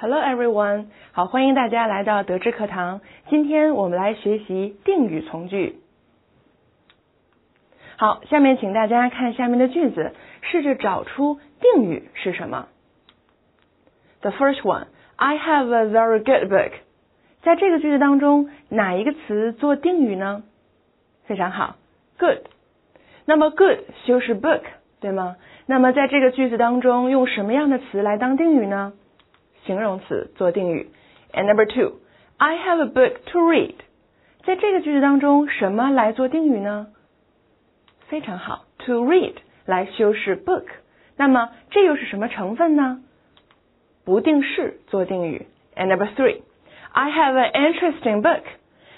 Hello everyone，好，欢迎大家来到德智课堂。今天我们来学习定语从句。好，下面请大家看下面的句子，试着找出定语是什么。The first one, I have a very good book。在这个句子当中，哪一个词做定语呢？非常好，good。那么 good 修饰 book，对吗？那么在这个句子当中，用什么样的词来当定语呢？形容词做定语。And number two, I have a book to read。在这个句子当中，什么来做定语呢？非常好，to read 来修饰 book。那么这又是什么成分呢？不定式做定语。And number three, I have an interesting book。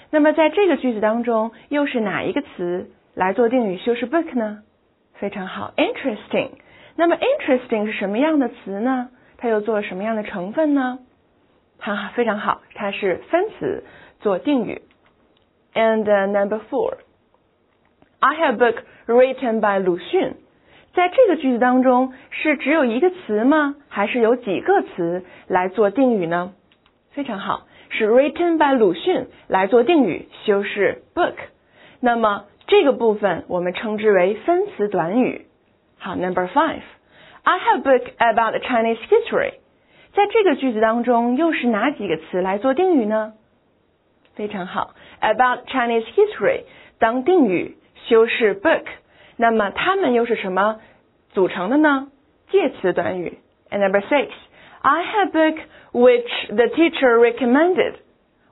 那么在这个句子当中，又是哪一个词来做定语修饰 book 呢？非常好，interesting。那么 interesting 是什么样的词呢？它又做什么样的成分呢？哈，非常好，它是分词做定语。And number four, I have a book written by 鲁迅。在这个句子当中，是只有一个词吗？还是有几个词来做定语呢？非常好，是 written by 鲁迅来做定语，修饰 book。那么这个部分我们称之为分词短语。好，Number five。I have book about Chinese history。在这个句子当中，又是哪几个词来做定语呢？非常好，about Chinese history 当定语修饰 book，那么它们又是什么组成的呢？介词短语。And number six, I have book which the teacher recommended。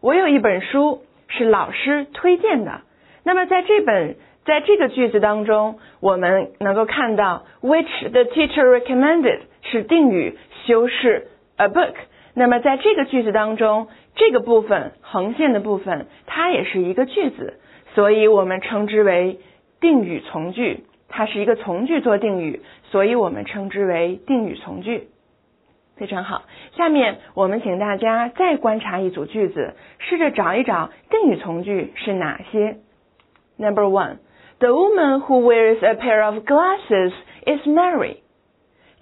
我有一本书是老师推荐的。那么在这本 在这个句子当中，我们能够看到 which the teacher recommended 是定语修饰 a book。那么在这个句子当中，这个部分横线的部分，它也是一个句子，所以我们称之为定语从句。它是一个从句做定语，所以我们称之为定语从句。非常好，下面我们请大家再观察一组句子，试着找一找定语从句是哪些。Number one。The woman who wears a pair of glasses is Mary。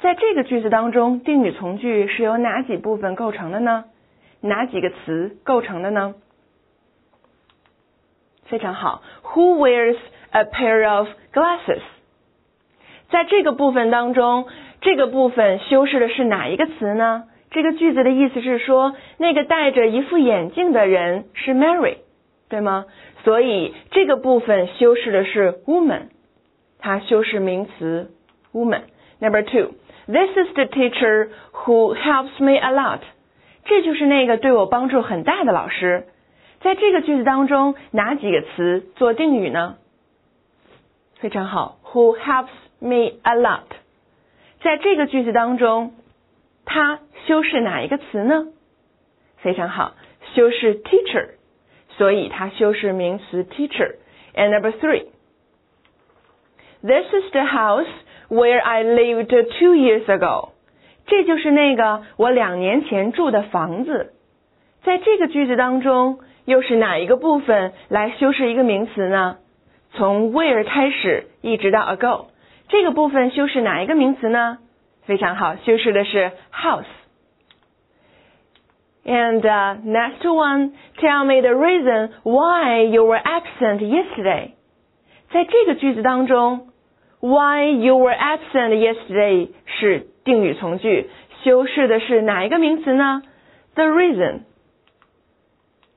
在这个句子当中，定语从句是由哪几部分构成的呢？哪几个词构成的呢？非常好，Who wears a pair of glasses？在这个部分当中，这个部分修饰的是哪一个词呢？这个句子的意思是说，那个戴着一副眼镜的人是 Mary，对吗？所以这个部分修饰的是 woman，它修饰名词 woman。Number two, this is the teacher who helps me a lot。这就是那个对我帮助很大的老师。在这个句子当中，哪几个词做定语呢？非常好，who helps me a lot。在这个句子当中，它修饰哪一个词呢？非常好，修饰 teacher。所以它修饰名词 teacher。And number three, this is the house where I lived two years ago。这就是那个我两年前住的房子。在这个句子当中，又是哪一个部分来修饰一个名词呢？从 where 开始一直到 ago，这个部分修饰哪一个名词呢？非常好，修饰的是 house。And uh, next one, tell me the reason why you were absent yesterday. 在这个句子当中，why you were absent yesterday 是定语从句，修饰的是哪一个名词呢？The reason.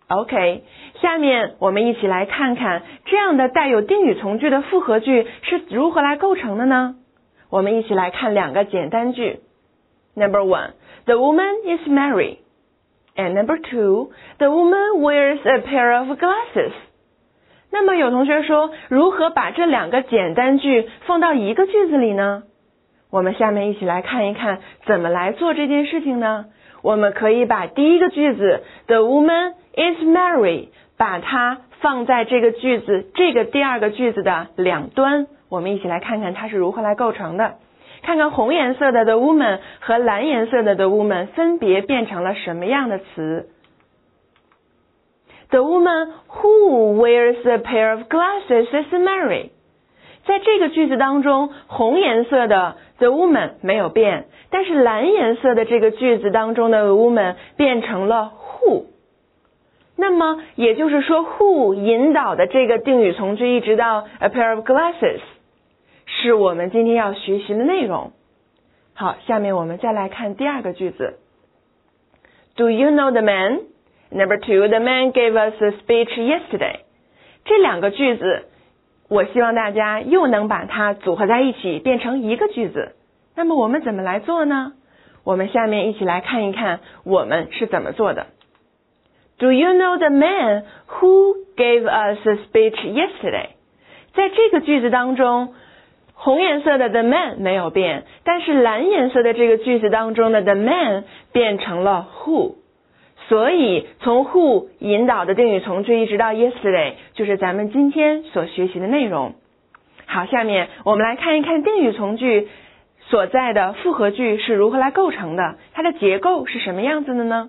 OK，下面我们一起来看看这样的带有定语从句的复合句是如何来构成的呢？我们一起来看两个简单句。Number one, the woman is Mary. And number two, the woman wears a pair of glasses. 那么有同学说，如何把这两个简单句放到一个句子里呢？我们下面一起来看一看怎么来做这件事情呢？我们可以把第一个句子 the woman is Mary 把它放在这个句子这个第二个句子的两端，我们一起来看看它是如何来构成的。看看红颜色的 the woman 和蓝颜色的 the woman 分别变成了什么样的词？The woman who wears a pair of glasses is Mary。在这个句子当中，红颜色的 the woman 没有变，但是蓝颜色的这个句子当中的 woman 变成了 who。那么也就是说，who 引导的这个定语从句一直到 a pair of glasses，是我们今天要学习的内容。好，下面我们再来看第二个句子。Do you know the man? Number two, the man gave us a speech yesterday. 这两个句子，我希望大家又能把它组合在一起，变成一个句子。那么我们怎么来做呢？我们下面一起来看一看我们是怎么做的。Do you know the man who gave us a speech yesterday？在这个句子当中，红颜色的 the man 没有变，但是蓝颜色的这个句子当中的 the man 变成了 who。所以从 who 引导的定语从句一直到 yesterday，就是咱们今天所学习的内容。好，下面我们来看一看定语从句所在的复合句是如何来构成的，它的结构是什么样子的呢？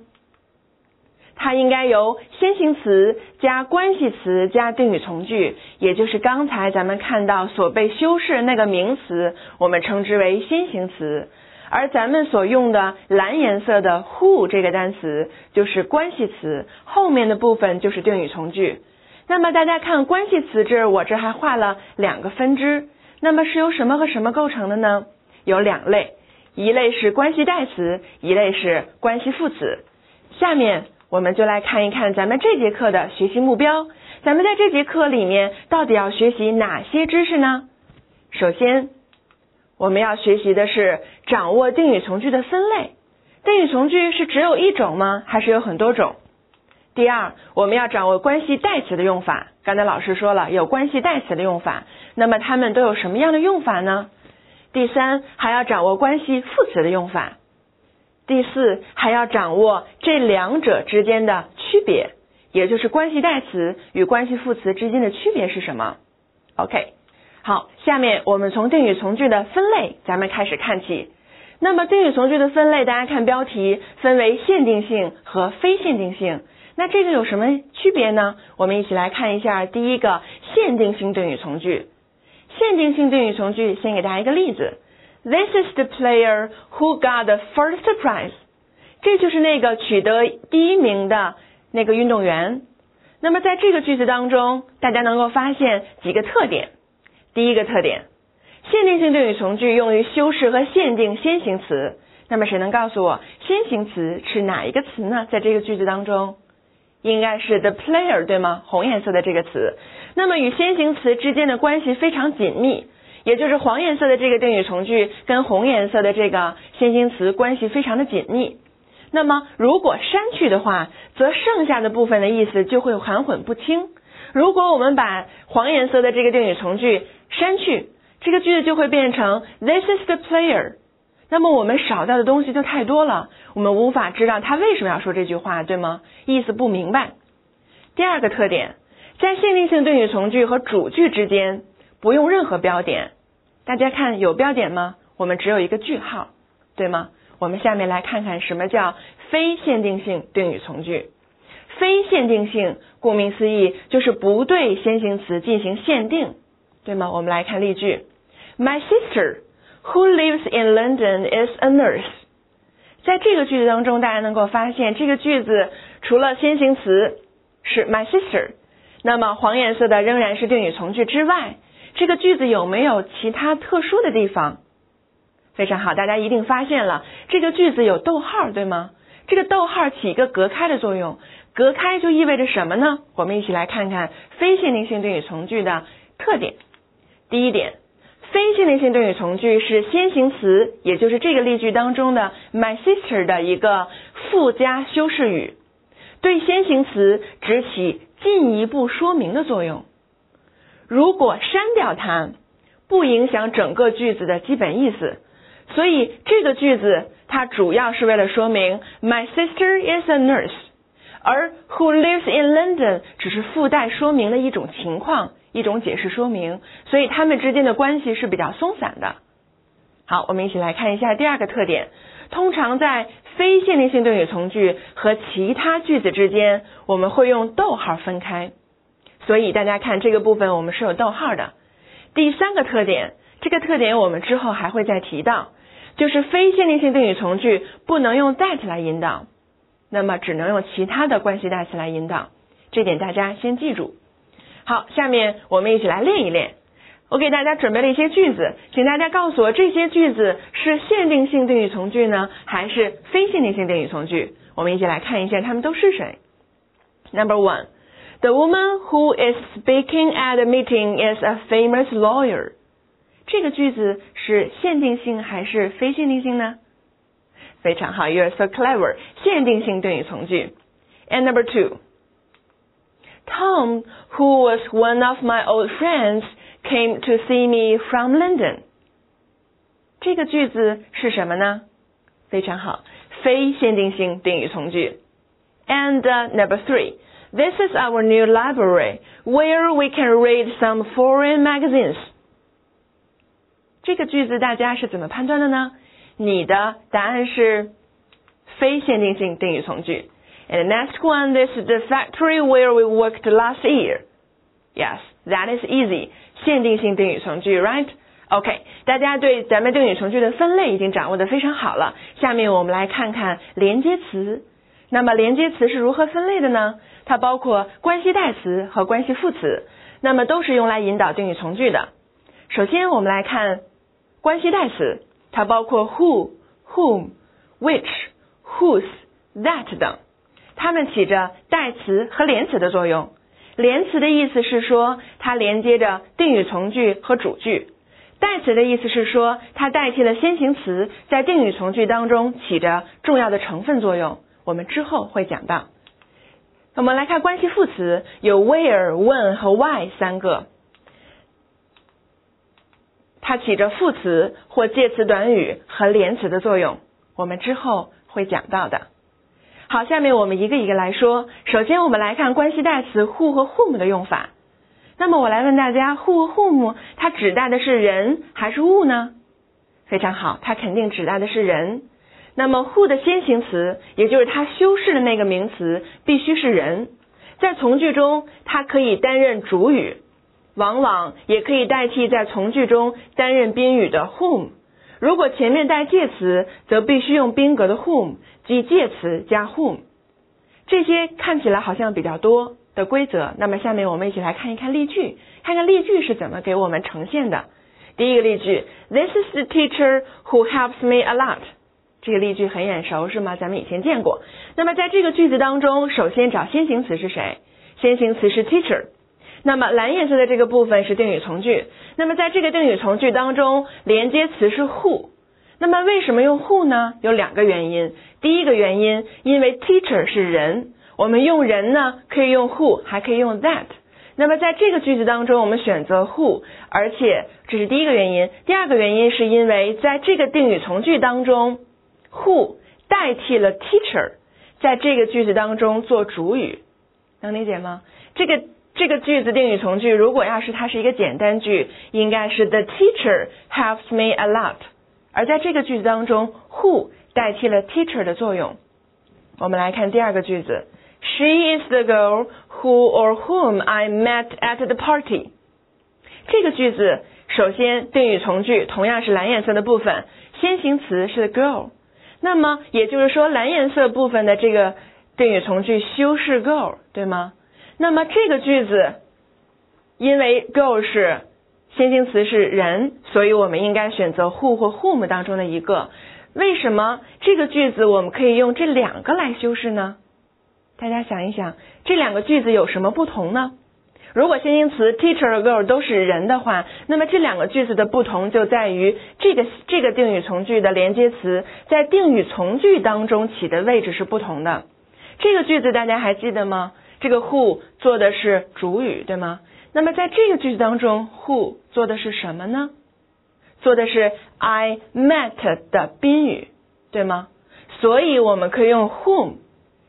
它应该由先行词加关系词加定语从句，也就是刚才咱们看到所被修饰那个名词，我们称之为先行词。而咱们所用的蓝颜色的 who 这个单词就是关系词，后面的部分就是定语从句。那么大家看关系词这儿，我这还画了两个分支，那么是由什么和什么构成的呢？有两类，一类是关系代词，一类是关系副词。下面我们就来看一看咱们这节课的学习目标。咱们在这节课里面到底要学习哪些知识呢？首先。我们要学习的是掌握定语从句的分类。定语从句是只有一种吗？还是有很多种？第二，我们要掌握关系代词的用法。刚才老师说了，有关系代词的用法，那么它们都有什么样的用法呢？第三，还要掌握关系副词的用法。第四，还要掌握这两者之间的区别，也就是关系代词与关系副词之间的区别是什么？OK。好，下面我们从定语从句的分类，咱们开始看起。那么定语从句的分类，大家看标题，分为限定性和非限定性。那这个有什么区别呢？我们一起来看一下第一个限定性定语从句。限定性定语从句，先给大家一个例子：This is the player who got the first prize。这就是那个取得第一名的那个运动员。那么在这个句子当中，大家能够发现几个特点。第一个特点，限定性定语从句用于修饰和限定先行词。那么谁能告诉我先行词是哪一个词呢？在这个句子当中，应该是 the player 对吗？红颜色的这个词。那么与先行词之间的关系非常紧密，也就是黄颜色的这个定语从句跟红颜色的这个先行词关系非常的紧密。那么如果删去的话，则剩下的部分的意思就会含混不清。如果我们把黄颜色的这个定语从句删去，这个句子就会变成 This is the player。那么我们少掉的东西就太多了，我们无法知道他为什么要说这句话，对吗？意思不明白。第二个特点，在限定性定语从句和主句之间不用任何标点。大家看有标点吗？我们只有一个句号，对吗？我们下面来看看什么叫非限定性定语从句。非限定性，顾名思义，就是不对先行词进行限定，对吗？我们来看例句：My sister who lives in London is a nurse。在这个句子当中，大家能够发现，这个句子除了先行词是 my sister，那么黄颜色的仍然是定语从句之外，这个句子有没有其他特殊的地方？非常好，大家一定发现了，这个句子有逗号，对吗？这个逗号起一个隔开的作用。隔开就意味着什么呢？我们一起来看看非限定性定语从句的特点。第一点，非限定性定语从句是先行词，也就是这个例句当中的 my sister 的一个附加修饰语，对先行词只起进一步说明的作用。如果删掉它，不影响整个句子的基本意思。所以这个句子它主要是为了说明 my sister is a nurse。而 who lives in London 只是附带说明的一种情况，一种解释说明，所以它们之间的关系是比较松散的。好，我们一起来看一下第二个特点。通常在非限定性定语从句和其他句子之间，我们会用逗号分开。所以大家看这个部分，我们是有逗号的。第三个特点，这个特点我们之后还会再提到，就是非限定性定语从句不能用 that 来引导，那么只能用其他的关系代词来引导，这点大家先记住。好，下面我们一起来练一练。我给大家准备了一些句子，请大家告诉我这些句子是限定性定语从句呢，还是非限定性定语从句？我们一起来看一下它们都是谁。Number one, the woman who is speaking at the meeting is a famous lawyer。这个句子是限定性还是非限定性呢？非常好，You're so clever，限定性定语从句。And number two. Tom, who was one of my old friends, came to see me from London. 这个句子是什么呢？非常好，非限定性定语从句。And、uh, number three, this is our new library where we can read some foreign magazines. 这个句子大家是怎么判断的呢？你的答案是非限定性定语从句。and the next one, this is the factory where we worked last year. Yes, that is easy. 限定性定语从句，right? OK，大家对咱们定语从句的分类已经掌握的非常好了。下面我们来看看连接词。 那么连接词是如何分类的呢？它包括关系代词和关系副词，那么都是用来引导定语从句的。首先我们来看关系代词，它包括 who、whom、which、whose、that 等。它们起着代词和连词的作用。连词的意思是说它连接着定语从句和主句；代词的意思是说它代替了先行词，在定语从句当中起着重要的成分作用。我们之后会讲到。我们来看关系副词，有 where、when 和 why 三个，它起着副词或介词短语和连词的作用。我们之后会讲到的。好，下面我们一个一个来说。首先，我们来看关系代词 who 和 whom 的用法。那么，我来问大家，who 和 whom 它指代的是人还是物呢？非常好，它肯定指代的是人。那么，who 的先行词，也就是它修饰的那个名词，必须是人。在从句中，它可以担任主语，往往也可以代替在从句中担任宾语的 whom。如果前面带介词，则必须用宾格的 whom，即介词加 whom。这些看起来好像比较多的规则，那么下面我们一起来看一看例句，看看例句是怎么给我们呈现的。第一个例句，This is the teacher who helps me a lot。这个例句很眼熟是吗？咱们以前见过。那么在这个句子当中，首先找先行词是谁？先行词是 teacher。那么蓝颜色的这个部分是定语从句。那么在这个定语从句当中，连接词是 who。那么为什么用 who 呢？有两个原因。第一个原因，因为 teacher 是人，我们用人呢可以用 who，还可以用 that。那么在这个句子当中，我们选择 who，而且这是第一个原因。第二个原因是因为在这个定语从句当中，who 代替了 teacher，在这个句子当中做主语，能理解吗？这个。这个句子定语从句，如果要是它是一个简单句，应该是 The teacher helps me a lot。而在这个句子当中，who 代替了 teacher 的作用。我们来看第二个句子，She is the girl who or whom I met at the party。这个句子首先定语从句同样是蓝颜色的部分，先行词是 girl。那么也就是说，蓝颜色部分的这个定语从句修饰 girl，对吗？那么这个句子，因为 go 是先行词是人，所以我们应该选择 who 或 whom 当中的一个。为什么这个句子我们可以用这两个来修饰呢？大家想一想，这两个句子有什么不同呢？如果先行词 teacher girl 都是人的话，那么这两个句子的不同就在于这个这个定语从句的连接词在定语从句当中起的位置是不同的。这个句子大家还记得吗？这个 who 做的是主语，对吗？那么在这个句子当中，who 做的是什么呢？做的是 I met 的宾语，对吗？所以我们可以用 whom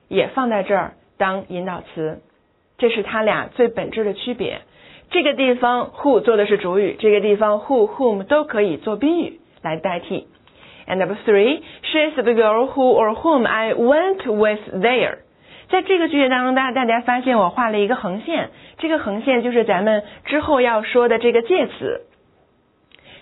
也放在这儿当引导词，这是它俩最本质的区别。这个地方 who 做的是主语，这个地方 who whom 都可以做宾语来代替。And number three, she is the girl who or whom I went with there. 在这个句子当中，大大家发现我画了一个横线，这个横线就是咱们之后要说的这个介词。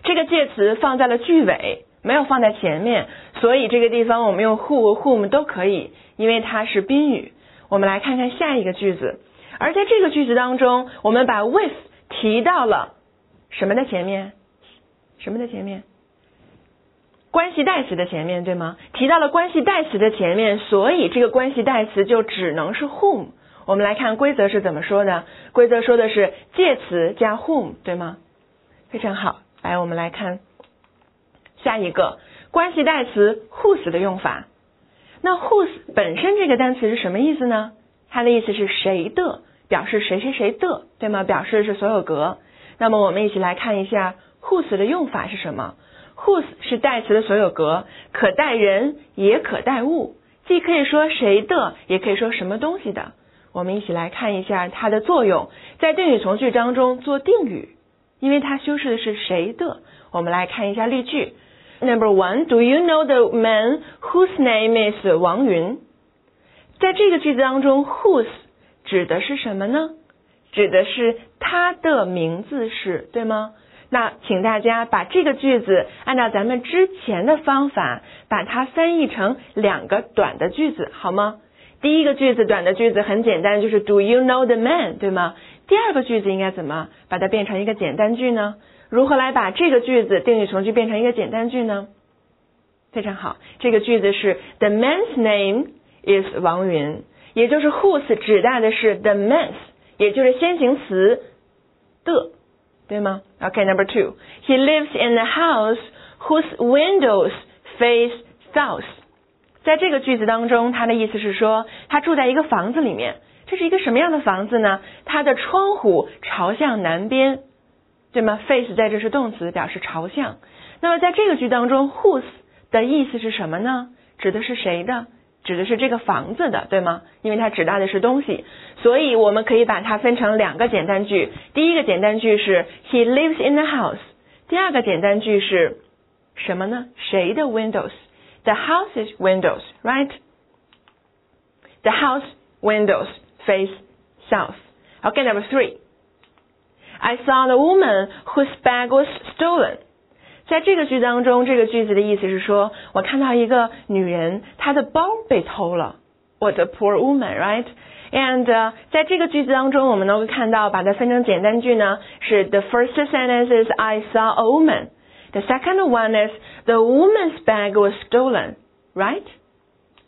这个介词放在了句尾，没有放在前面，所以这个地方我们用 who 和、whom 都可以，因为它是宾语。我们来看看下一个句子，而在这个句子当中，我们把 with 提到了什么的前面？什么的前面？关系代词的前面，对吗？提到了关系代词的前面，所以这个关系代词就只能是 whom。我们来看规则是怎么说的？规则说的是介词加 whom，对吗？非常好，来我们来看下一个关系代词 whose 的用法。那 whose 本身这个单词是什么意思呢？它的意思是谁的，表示谁谁谁的，对吗？表示的是所有格。那么我们一起来看一下 whose 的用法是什么。whose 是代词的所有格，可代人也可代物，既可以说谁的，也可以说什么东西的。我们一起来看一下它的作用，在定语从句当中做定语，因为它修饰的是谁的。我们来看一下例句。Number one, do you know the man whose name is 王云？在这个句子当中，whose 指的是什么呢？指的是他的名字是，对吗？那请大家把这个句子按照咱们之前的方法，把它翻译成两个短的句子，好吗？第一个句子短的句子很简单，就是 Do you know the man？对吗？第二个句子应该怎么把它变成一个简单句呢？如何来把这个句子定语从句变成一个简单句呢？非常好，这个句子是 The man's name is 王云，也就是 whose 指代的是 the man's，也就是先行词的。对吗？OK，Number two，he lives in a house whose windows face south。在这个句子当中，它的意思是说，他住在一个房子里面。这是一个什么样的房子呢？它的窗户朝向南边，对吗？Face 在这是动词，表示朝向。那么在这个句当中，whose 的意思是什么呢？指的是谁的？指的是这个房子的，对吗？因为它指代的是东西，所以我们可以把它分成两个简单句。第一个简单句是 He lives in the house。第二个简单句是什么呢？谁的 windows？The house's windows, right? The house windows face south. Okay, number three. I saw the woman whose bag was stolen. 在这个句当中，这个句子的意思是说，我看到一个女人，她的包被偷了。我的 poor woman，right？And 在这个句子当中，我们能够看到，把它分成简单句呢，是 the first sentence is I saw a woman。The second one is the woman's bag was stolen. Right?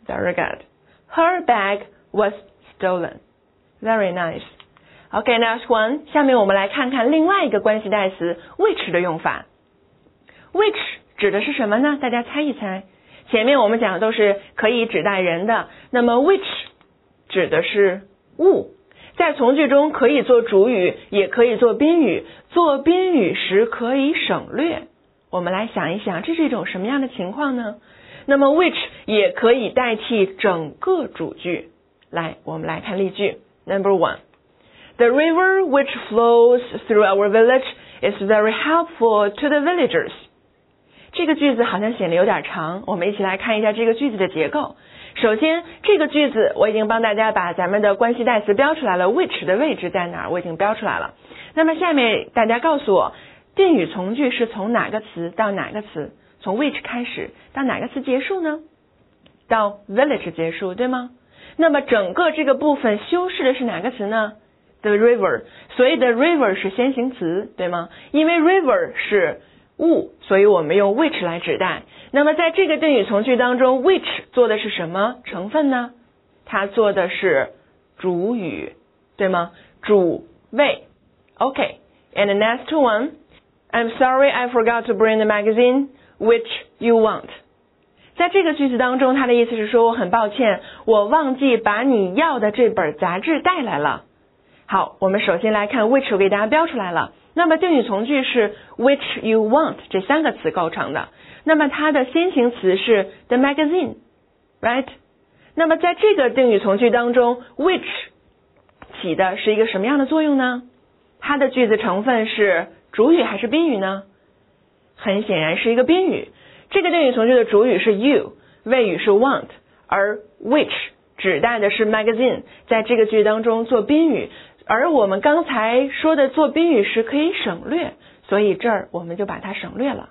Very good. Her bag was stolen. Very nice. Okay, next one. 下面我们来看看另外一个关系代词 which 的用法。 Which 指的是什么呢？大家猜一猜。前面我们讲的都是可以指代人的，那么 which 指的是物，在从句中可以做主语，也可以做宾语。做宾语时可以省略。我们来想一想，这是一种什么样的情况呢？那么 which 也可以代替整个主句。来，我们来看例句。Number one, the river which flows through our village is very helpful to the villagers. 这个句子好像显得有点长，我们一起来看一下这个句子的结构。首先，这个句子我已经帮大家把咱们的关系代词标出来了，which 的位置在哪儿？我已经标出来了。那么下面大家告诉我，定语从句是从哪个词到哪个词？从 which 开始到哪个词结束呢？到 village 结束，对吗？那么整个这个部分修饰的是哪个词呢？The river，所以 the river 是先行词，对吗？因为 river 是。物，所以我们用 which 来指代。那么在这个定语从句当中，which 做的是什么成分呢？它做的是主语，对吗？主谓。OK，and next one, I'm sorry I forgot to bring the magazine which you want。在这个句子当中，它的意思是说我很抱歉，我忘记把你要的这本杂志带来了。好，我们首先来看 which 我给大家标出来了。那么定语从句是 which you want 这三个词构成的。那么它的先行词是 the magazine，right？那么在这个定语从句当中，which 起的是一个什么样的作用呢？它的句子成分是主语还是宾语呢？很显然是一个宾语。这个定语从句的主语是 you，谓语是 want，而 which 指代的是 magazine，在这个句当中做宾语。而我们刚才说的做宾语时可以省略，所以这儿我们就把它省略了。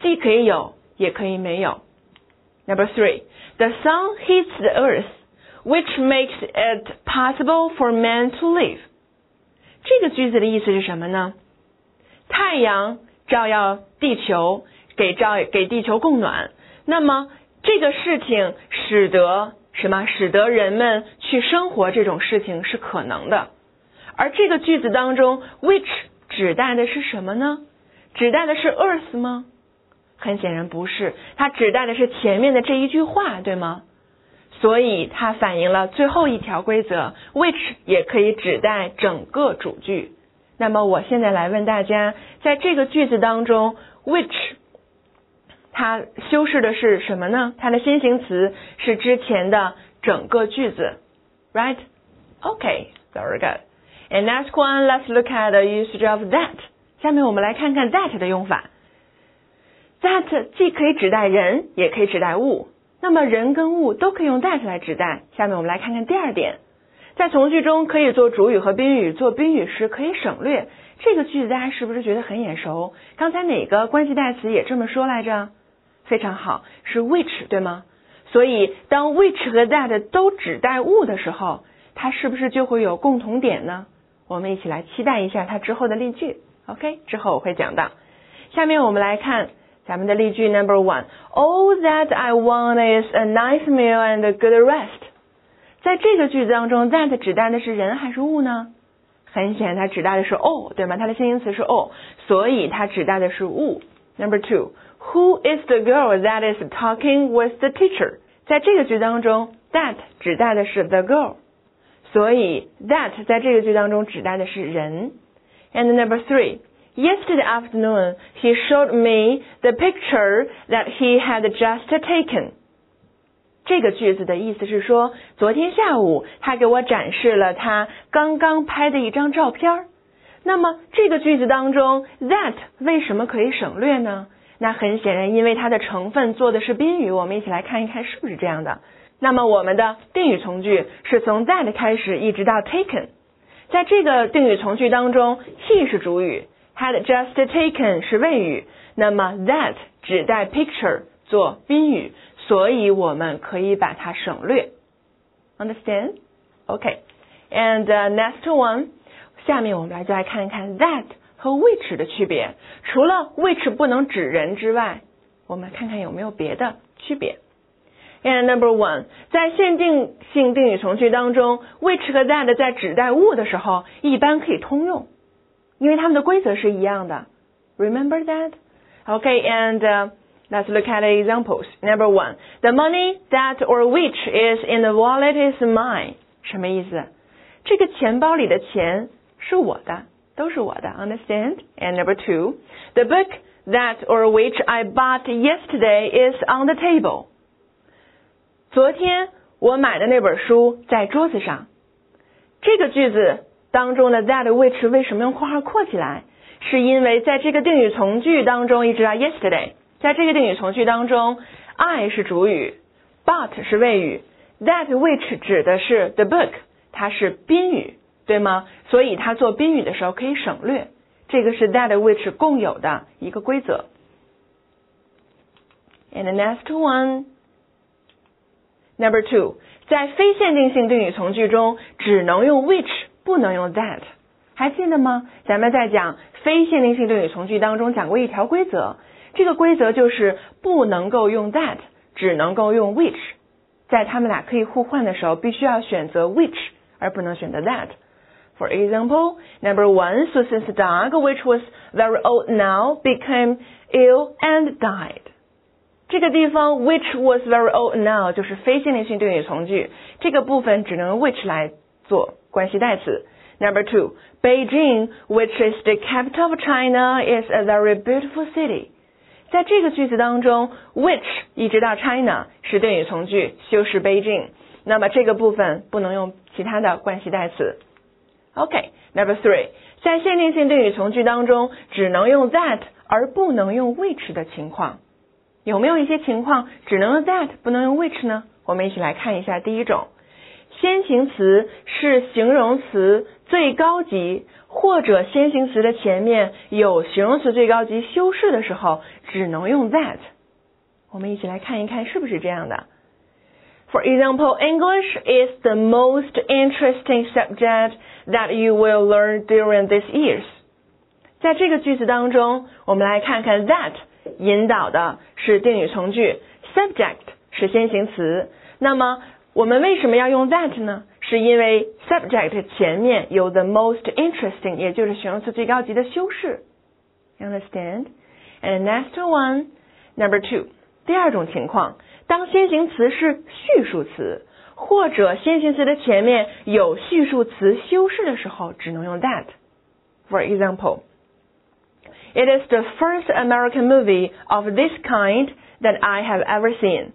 既可以有，也可以没有。Number three, the sun heats the earth, which makes it possible for man to live. 这个句子的意思是什么呢？太阳照耀地球，给照给地球供暖。那么这个事情使得什么？使得人们去生活这种事情是可能的。而这个句子当中，which 指代的是什么呢？指代的是 earth 吗？很显然不是，它指代的是前面的这一句话，对吗？所以它反映了最后一条规则，which 也可以指代整个主句。那么我现在来问大家，在这个句子当中，which 它修饰的是什么呢？它的先行词是之前的整个句子，right? Okay, very good. And next one, let's look at the usage of that. 下面我们来看看 that 的用法。That 既可以指代人，也可以指代物。那么人跟物都可以用 that 来指代。下面我们来看看第二点，在从句中可以做主语和宾语，做宾语时可以省略。这个句子大家是不是觉得很眼熟？刚才哪个关系代词也这么说来着？非常好，是 which 对吗？所以当 which 和 that 都指代物的时候，它是不是就会有共同点呢？我们一起来期待一下它之后的例句。OK，之后我会讲到。下面我们来看。咱们的例句 number one, all that I want is a nice meal and a good rest。在这个句子当中，that 指代的是人还是物呢？很显然，它指代的是 all，对吗？它的先行词是 all，所以它指代的是物。Number two, who is the girl that is talking with the teacher？在这个句当中，that 指代的是 the girl，所以 that 在这个句当中指代的是人。And number three. Yesterday afternoon, he showed me the picture that he had just taken. 这个句子的意思是说，昨天下午他给我展示了他刚刚拍的一张照片。那么这个句子当中，that 为什么可以省略呢？ 那很显然，因为它的成分做的是宾语。我们一起来看一看是不是这样的。那么我们的定语从句是从 that 开始一直到 taken。在这个定语从句当中，he 是主语。had just taken 是谓语，那么 that 指代 picture 做宾语，所以我们可以把它省略。Understand? OK. And next one，下面我们来再来看一看 that 和 which 的区别。除了 which 不能指人之外，我们看看有没有别的区别。And number one，在限定性定语从句当中，which 和 that 在指代物的时候，一般可以通用。因为它们的规则是一样的。Remember that? Okay, and uh, let's look at the examples. Number one, the money that or which is in the wallet is mine. 什么意思？这个钱包里的钱是我的， 都是我的。Understand? And number two, the book that or which I bought yesterday is on the table. 昨天我买的那本书在桌子上。这个句子当中的 that which 为什么用括号括起来？是因为在这个定语从句当中，一直到 yesterday，在这个定语从句当中，I 是主语，but 是谓语，that which 指的是 the book，它是宾语， 对吗？所以它做宾语的时候可以省略。这个是 that which 共有的一个规则。And the next one, number two，在非限定性定语从句中，只能用 which。不能用 that，还记得吗？咱们在讲非限定性定语从句当中讲过一条规则，这个规则就是不能够用 that，只能够用 which。在他们俩可以互换的时候，必须要选择 which，而不能选择 that。For example, number one, Susan's dog, which was very old now, became ill and died. 这个地方 which was very old now 就是非限定性定语从句，这个部分只能用 which 来做。关系代词。Number two, Beijing, which is the capital of China, is a very beautiful city. 在这个句子当中，which 一直到 China 是定语从句，修饰 Beijing。那么这个部分不能用其他的关系代词。 OK，Number three，在限定性定语从句当中，只能用 that 而不能用 which 的情况，有没有一些情况只能用 that 不能用 which 呢？我们一起来看一下第一种。先行词是形容词最高级或者先行词的前面有形容词最高级修饰的时候，只能用 that。我们一起来看一看是不是这样的。For example, English is the most interesting subject that you will learn during these years. 在这个句子当中，我们来看看 that 引导的是定语从句，subject 是先行词。那么我们为什么要用 that 呢？是因为 subject 前面有 the most interesting，也就是形容词最高级的修饰。Understand? And next one, number two，第二种情况， 当先行词是序数词，或者先行词的前面有序数词修饰的时候，只能用 that。For example, it is the first American movie of this kind that I have ever seen.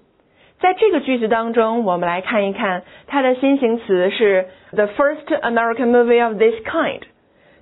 在这个句子当中，我们来看一看它的先行词是 the first American movie of this kind。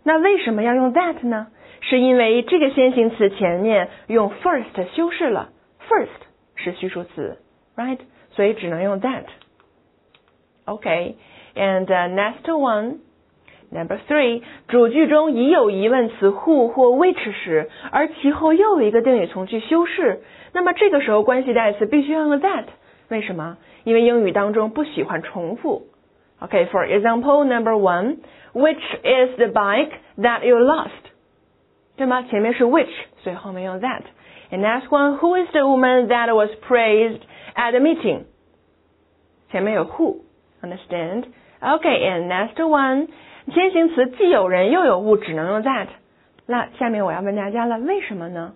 那为什么要用 that 呢？是因为这个先行词前面用 first 修饰了，first 是序数词 ，right？所以只能用 that。OK，and、uh, next one。Number three，主句中已有疑问词 who 或 which 时，而其后又有一个定语从句修饰，那么这个时候关系代词必须要用 that。为什么？因为英语当中不喜欢重复。OK，for example, number one, which is the bike that you lost？对吗？前面是 which，所以后面用 that。And next one, who is the woman that was praised at the meeting？前面有 who。Understand? OK，and next one，先行词既有人又有物，只能用 that。那下面我要问大家了，为什么呢？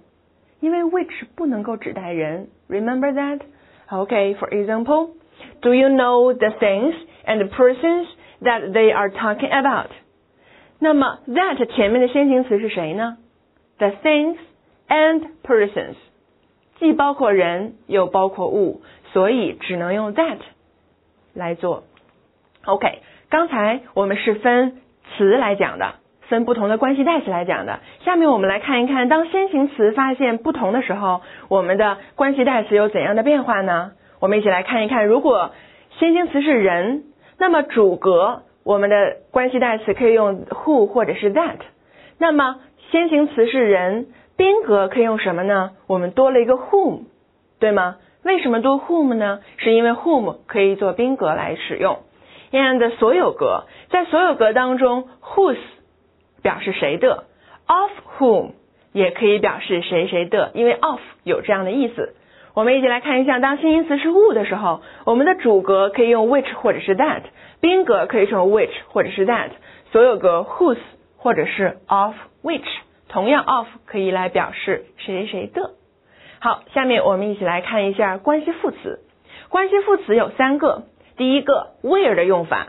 因为 which 不能够指代人。Remember that？Okay, for example, do you know the things and the persons that they are talking about? 那么 that 前面的先行词是谁呢？The things and persons， 既包括人又包括物，所以只能用 that 来做。OK，刚才我们是分词来讲的。分不同的关系代词来讲的。下面我们来看一看，当先行词发现不同的时候，我们的关系代词有怎样的变化呢？我们一起来看一看，如果先行词是人，那么主格我们的关系代词可以用 who 或者是 that。那么先行词是人，宾格可以用什么呢？我们多了一个 whom，对吗？为什么多 whom 呢？是因为 whom 可以做宾格来使用。and 所有格，在所有格当中，whose 表示谁的，of whom 也可以表示谁谁的，因为 of 有这样的意思。我们一起来看一下，当先行词是物的时候，我们的主格可以用 which 或者是 that，宾格可以用 which 或者是 that，所有格 whose 或者是 of which，同样 of 可以来表示谁谁的。好，下面我们一起来看一下关系副词。关系副词有三个，第一个 where 的用法。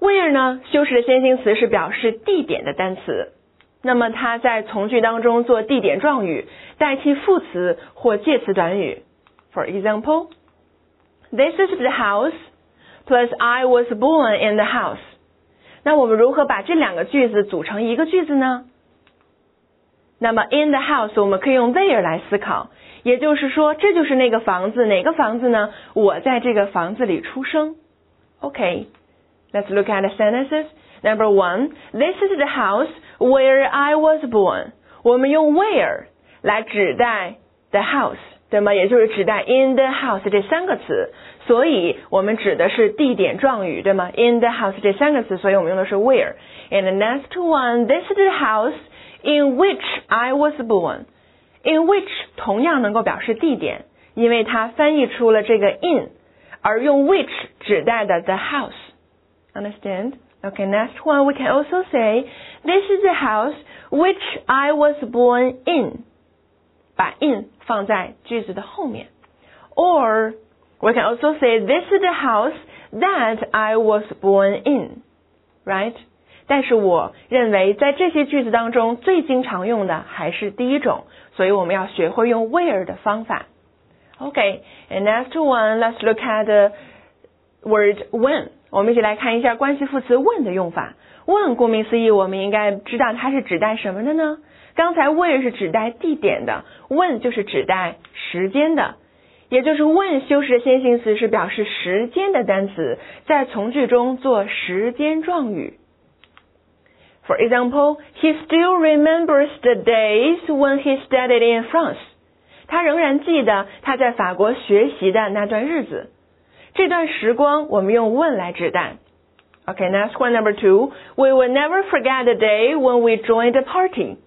where 呢，修饰的先行词是表示地点的单词，那么它在从句当中做地点状语，代替副词或介词短语。For example, this is the house, plus I was born in the house。那我们如何把这两个句子组成一个句子呢？那么 in the house 我们可以用 where 来思考，也就是说，这就是那个房子，哪个房子呢？我在这个房子里出生。OK。Let's look at the sentences. Number one, this is the house where I was born. 我们用 where 来指代 the house，对吗？也就是指代 in the house 这三个词， 所以我们指的是地点状语，对吗？in the house 这三个词，所以我们用的是 where。And the next one, this is the house in which I was born. In which 同样能够表示地点，因为它翻译出了这个 in，而用 which 指代的 the house。Understand? Okay, next one we can also say, this is the house which I was born in. 把 in 放在句子的后面。Or we can also say, this is the house that I was born in. Right? 但是我认为在这些句子当中最经常用的还是第一种，所以我们要学会用 where 的方法。Okay, and next one, let's look at the word when. 我们一起来看一下关系副词 when 的用法。when 顾名思义，我们应该知道它是指代什么的呢？刚才 where 是指代地点的，when 就是指代时间的。 也就是 when 修饰的先行词是表示时间的单词，在从句中做时间状语。For example, he still remembers the days when he studied in France. 他仍然记得他在法国学习的那段日子。这段时光我们用 when 来指代。Okay, next one number two. We will never forget the day when we joined a party.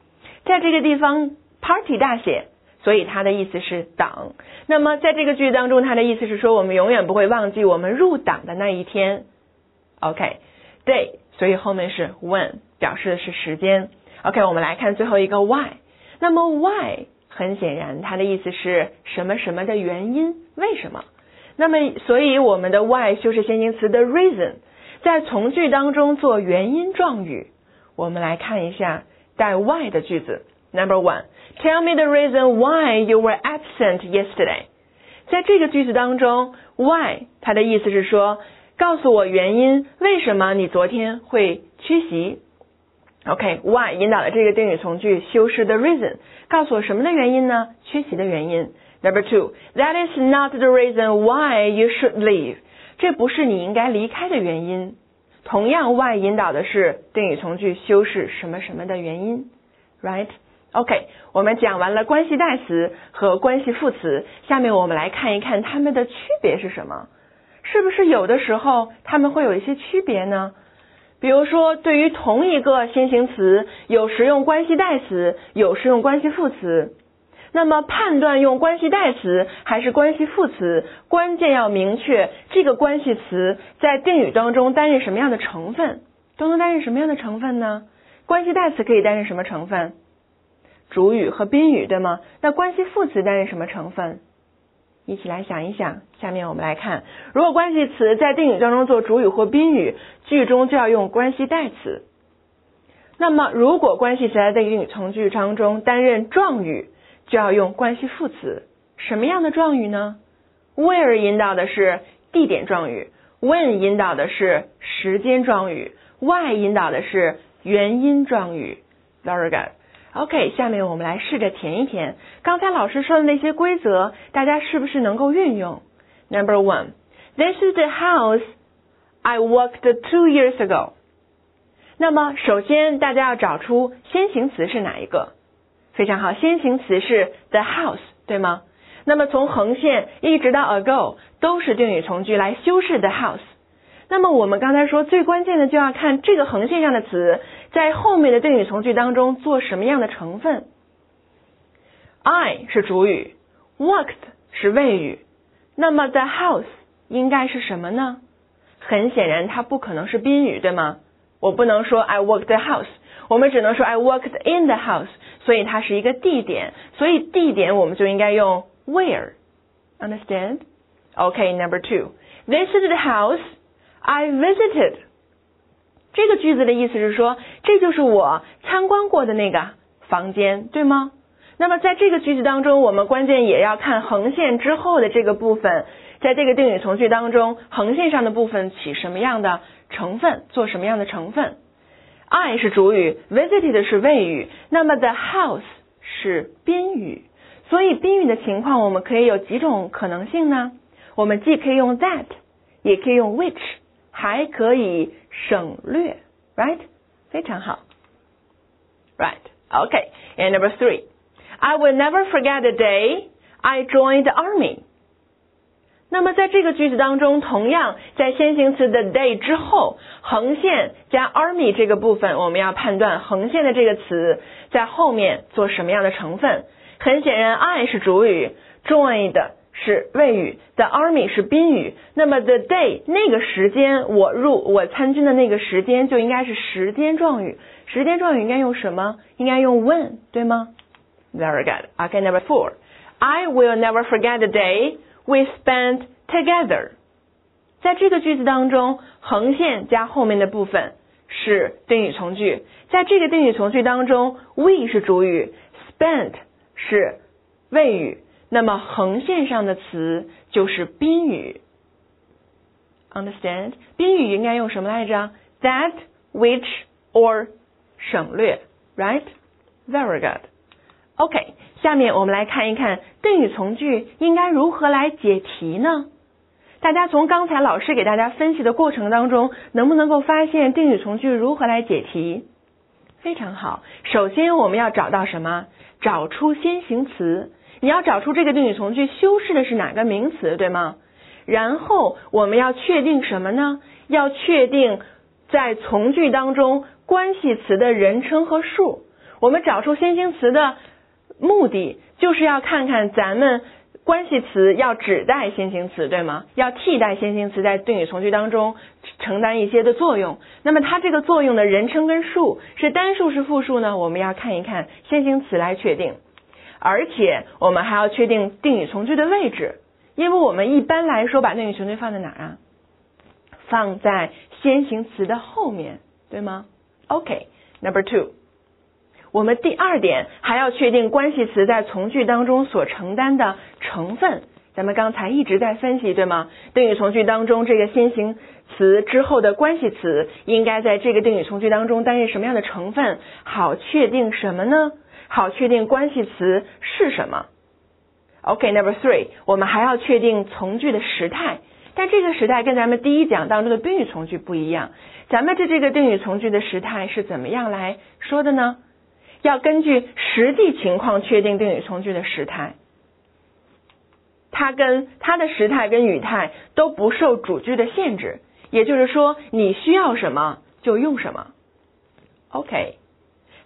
在这个地方，party 大写， 所以它的意思是党。那么在这个句当中，它的意思是说我们永远不会忘记我们入党的那一天。OK，day，所以后面是 when，表示的是时间。OK，我们来看最后一个 why。那么 why 很显然，它的意思是什么什么的原因，为什么？那么，所以我们的 why 修饰先行词的 reason，在从句当中做原因状语。我们来看一下带 why 的句子。Number one, tell me the reason why you were absent yesterday。在这个句子当中，why 它的意思是说，告诉我原因，为什么你昨天会缺席？OK，why 引导了这个定语从句修饰 the reason，告诉我什么的原因呢？缺席的原因。Number two, that is not the reason why you should leave。这不是你应该离开的原因。同样，why 引导的是定语从句修饰什么什么的原因，right？OK，我们讲完了关系代词和关系副词，下面我们来看一看它们的区别是什么？是不是有的时候它们会有一些区别呢？比如说，对于同一个先行词，有时用关系代词，有时用关系副词。那么判断用关系代词还是关系副词，关键要明确这个关系词在定语当中担任什么样的成分，都能担任什么样的成分呢？关系代词可以担任什么成分？主语和宾语，对吗？那关系副词担任什么成分？一起来想一想。下面我们来看，如果关系词在定语当中做主语或宾语，句中就要用关系代词。那么如果关系词在定语从句当中担任状语。就要用关系副词，什么样的状语呢？Where 引导的是地点状语，When 引导的是时间状语，Why 引导的是原因状语。Very good. OK，下面我们来试着填一填刚才老师说的那些规则，大家是不是能够运用？Number one, this is the house I walked two years ago. 那么首先大家要找出先行词是哪一个。非常好，先行词是 the house，对吗？那么从横线一直到 ago 都是定语从句来修饰 the house。那么我们刚才说最关键的就要看这个横线上的词在后面的定语从句当中做什么样的成分。I 是主语，walked 是谓语，那么 the house 应该是什么呢？很显然它不可能是宾语，对吗？我不能说 I walked the house，我们只能说 I walked in the house。所以它是一个地点，所以地点我们就应该用 where。Understand? Okay, number two. This is the house I visited. 这个句子的意思是说，这就是我参观过的那个房间，对吗？那么在这个句子当中，我们关键也要看横线之后的这个部分，在这个定语从句当中，横线上的部分起什么样的成分，做什么样的成分？I 是主语，visited 是谓语，那么 the house 是宾语，所以宾语的情况我们可以有几种可能性呢？我们既可以用 that，也可以用 which，还可以省略，right？非常好，right？Okay，and number three，I will never forget the day I joined the army。那么在这个句子当中，同样在先行词的 day 之后，横线加 army 这个部分，我们要判断横线的这个词在后面做什么样的成分。很显然，I 是主语，joined 是谓语，the army 是宾语。那么 the day 那个时间，我入我参军的那个时间就应该是时间状语。时间状语应该用什么？应该用 when，对吗？Very good. Okay, number four. I will never forget the day. We spent together，在这个句子当中，横线加后面的部分是定语从句。在这个定语从句当中，we 是主语，spent 是谓语，那么横线上的词就是宾语。Understand？宾语应该用什么来着？That, which, or 省略，right？Very good. OK，下面我们来看一看定语从句应该如何来解题呢？大家从刚才老师给大家分析的过程当中，能不能够发现定语从句如何来解题？非常好。首先我们要找到什么？找出先行词。你要找出这个定语从句修饰的是哪个名词，对吗？然后我们要确定什么呢？要确定在从句当中关系词的人称和数。我们找出先行词的目的，就是要看看咱们。关系词要指代先行词，对吗？要替代先行词在定语从句当中承担一些的作用。那么它这个作用的人称跟数是单数是复数呢？我们要看一看先行词来确定。而且我们还要确定定语从句的位置，因为我们一般来说把定语从句放在哪儿啊？放在先行词的后面，对吗？OK，Number two。我们第二点还要确定关系词在从句当中所承担的成分。咱们刚才一直在分析，对吗？定语从句当中这个先行词之后的关系词应该在这个定语从句当中担任什么样的成分？好确定什么呢？好确定关系词是什么？OK，Number three，我们还要确定从句的时态。但这个时态跟咱们第一讲当中的宾语从句不一样。咱们的这个定语从句的时态是怎么样来说的呢？要根据实际情况确定定语从句的时态，它跟它的时态跟语态都不受主句的限制，也就是说你需要什么就用什么。OK，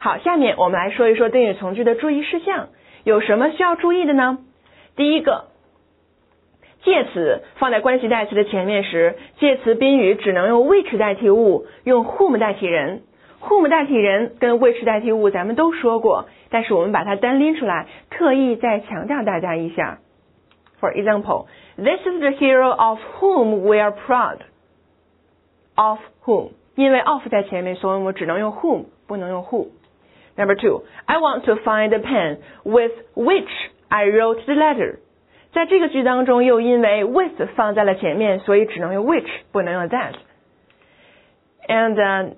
好，下面我们来说一说定语从句的注意事项，有什么需要注意的呢？第一个，介词放在关系代词的前面时，介词宾语只能用 which 代替物，用 whom 代替人。whom 代替人跟 which 代替物，咱们都说过，但是我们把它单拎出来，特意再强调大家一下。For example, this is the hero of whom we are proud. Of whom，因为 of 在前面，所以我们只能用 whom，不能用 who。Number two, I want to find a pen with which I wrote the letter. 在这个句当中，又因为 with 放在了前面，所以只能用 which，不能用 that。And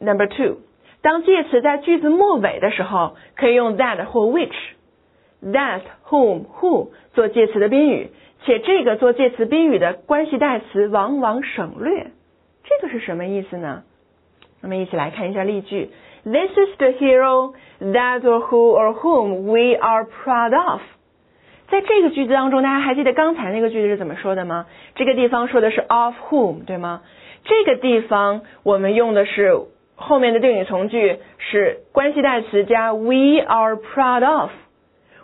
Number two，当介词在句子末尾的时候，可以用 that 或 which。that、whom、who 做介词的宾语，且这个做介词宾语的关系代词往往省略。这个是什么意思呢？我们一起来看一下例句。 This is the hero that or who or whom we are proud of。在这个句子当中，大家还记得刚才那个句子是怎么说的吗？这个地方说的是 of whom，对吗？这个地方我们用的是。后面的定语从句是关系代词加 we are proud of，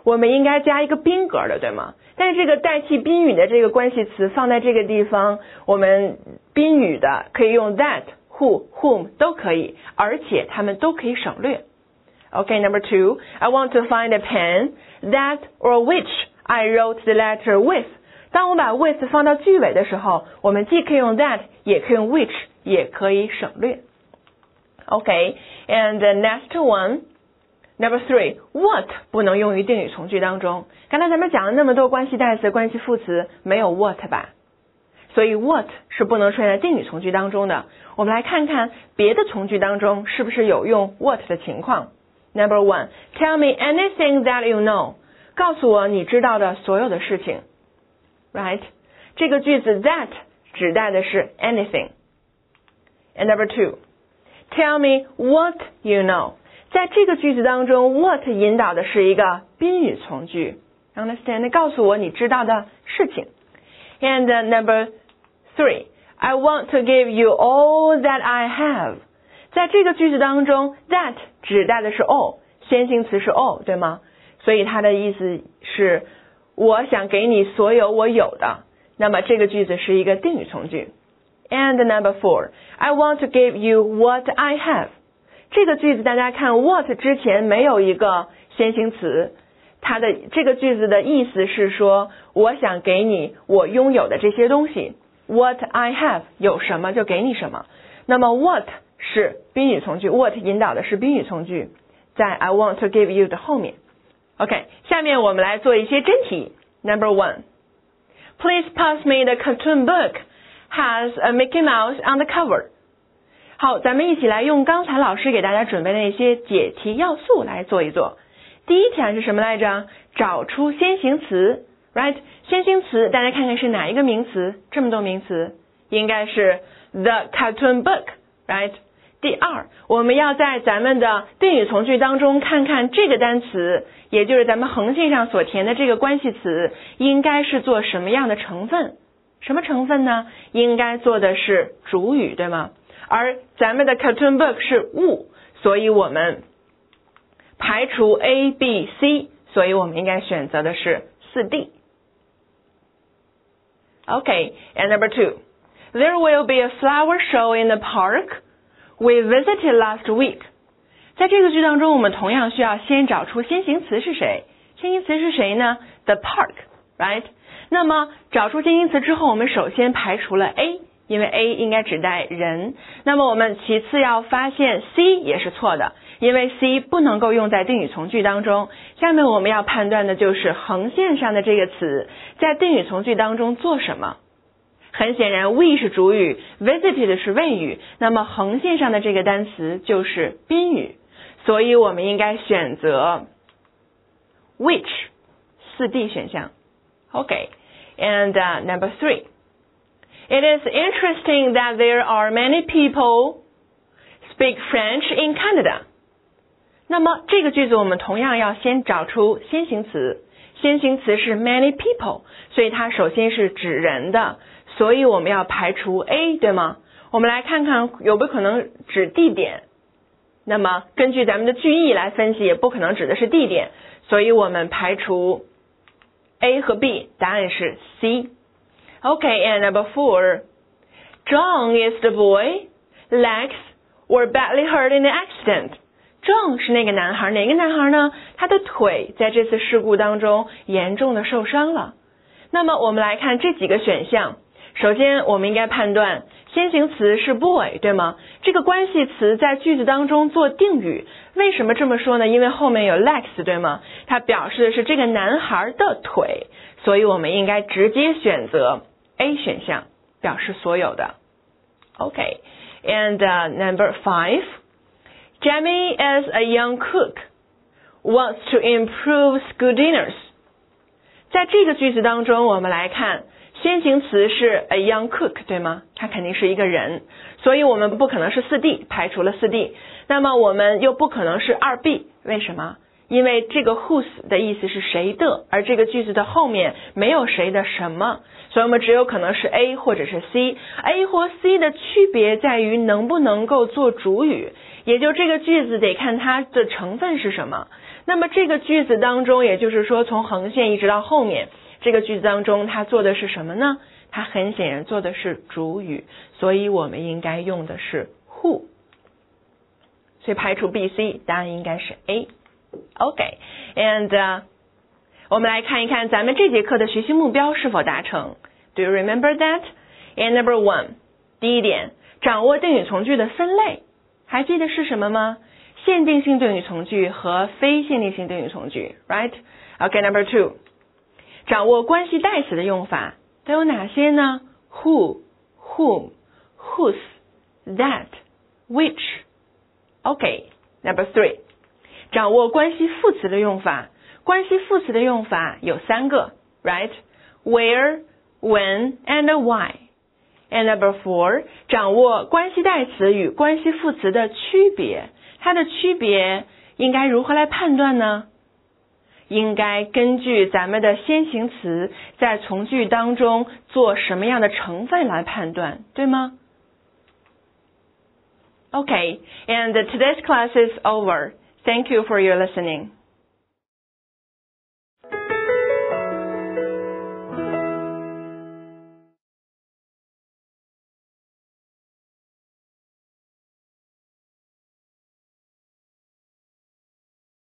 我们应该加一个宾格的，对吗？但是这个代替宾语的这个关系词放在这个地方，我们宾语的可以用 that、who、whom 都可以，而且它们都可以省略。OK，number two，I want to find a pen that or which I wrote the letter with。当我把 with 放到句尾的时候，我们既可以用 that，也可以用 which，也可以省略。Okay, and the next one, number three, what 不能用于定语从句当中。刚才咱们讲了那么多关系代词、关系副词，没有 what 吧？ 所以 what 是不能出现在定语从句当中的。我们来看看别的从句当中是不是有用 what 的情况。Number one, tell me anything that you know. 告诉我你知道的所有的事情。Right？这个句子 that 指代的是 anything。And number two. Tell me what you know。在这个句子当中，what 引导的是一个宾语从句。Understand？告诉我你知道的事情。And number three, I want to give you all that I have。在这个句子当中，that 指代的是 all，先行词是 all，对吗？所以它的意思是我想给你所有我有的。那么这个句子是一个定语从句。And number four, I want to give you what I have。这个句子大家看，what 之前没有一个先行词， 它的这个句子的意思是说，我想给你我拥有的这些东西。What I have 有什么就给你什么。那么 what 是宾语从句，what 引导的是宾语从句，在 I want to give you 的后面。OK，下面我们来做一些真题。Number one, please pass me the cartoon book. Has a Mickey Mouse on the cover。好，咱们一起来用刚才老师给大家准备的那些解题要素来做一做。第一条是什么来着？找出先行词，right？先行词大家看看是哪一个名词？这么多名词，应该是 the cartoon book，right？第二，我们要在咱们的定语从句当中看看这个单词，也就是咱们横线上所填的这个关系词，应该是做什么样的成分？什么成分呢？应该做的是主语，对吗？而咱们的 cartoon book 是物，所以我们排除 A、B、C，所以我们应该选择的是四 D。Okay，and number two，there will be a flower show in the park。We visited last week。在这个句当中，我们同样需要先找出先行词是谁。先行词是谁呢？The park，right？那么找出先行词之后，我们首先排除了 A，因为 A 应该指代人。那么我们其次要发现 C 也是错的，因为 C 不能够用在定语从句当中。下面我们要判断的就是横线上的这个词在定语从句当中做什么。很显然，we 是主语，visited 是谓语，那么横线上的这个单词就是宾语，所以我们应该选择 which 四 D 选项。OK，and、uh, number three. It is interesting that there are many people speak French in Canada. 那么这个句子我们同样要先找出先行词，先行词是 many people，所以它首先是指人的。所以我们要排除 A，对吗？我们来看看有没有可能指地点。那么根据咱们的句意来分析，也不可能指的是地点，所以我们排除 A 和 B，答案是 C。Okay，and number four. John is the boy. Legs were badly hurt in the accident. 正是那个男孩，哪个男孩呢？他的腿在这次事故当中严重的受伤了。那么我们来看这几个选项。首先，我们应该判断先行词是 boy，对吗？这个关系词在句子当中做定语，为什么这么说呢？因为后面有 legs，对吗？它表示的是这个男孩的腿，所以我们应该直接选择 A 选项，表示所有的。OK，and、number five, Jamie is a young cook, wants to improve school dinners。在这个句子当中，我们来看。先行词是 a young cook，对吗？他肯定是一个人，所以我们不可能是四 D，排除了四 D。那么我们又不可能是二 B，为什么？因为这个 whose 的意思是谁的，而这个句子的后面没有谁的什么，所以我们只有可能是 A 或者是 C。A 或 C 的区别在于能不能够做主语，也就这个句子得看它的成分是什么。那么这个句子当中，也就是说从横线一直到后面。这个句子当中，它做的是什么呢？它很显然做的是主语，所以我们应该用的是 who。所以排除 B、C，答案应该是 A。OK，and 我们来看一看咱们这节课的学习目标是否达成。Do you remember that? And number one，第一点，掌握定语从句的分类，还记得是什么吗？限定性定语从句和非限定性定语从句，right？OK，number two。掌握关系代词的用法都有哪些呢？Who, whom, whose, that, which. OK, number three. 掌握关系副词的用法，关系副词的用法有三个，right? Where, when, and why. And number four. 掌握关系代词与关系副词的区别，它的区别应该如何来判断呢？应该根据咱们的先行词在从句当中做什么样的成分来判断，对吗？Okay, and today's class is over. Thank you for your listening.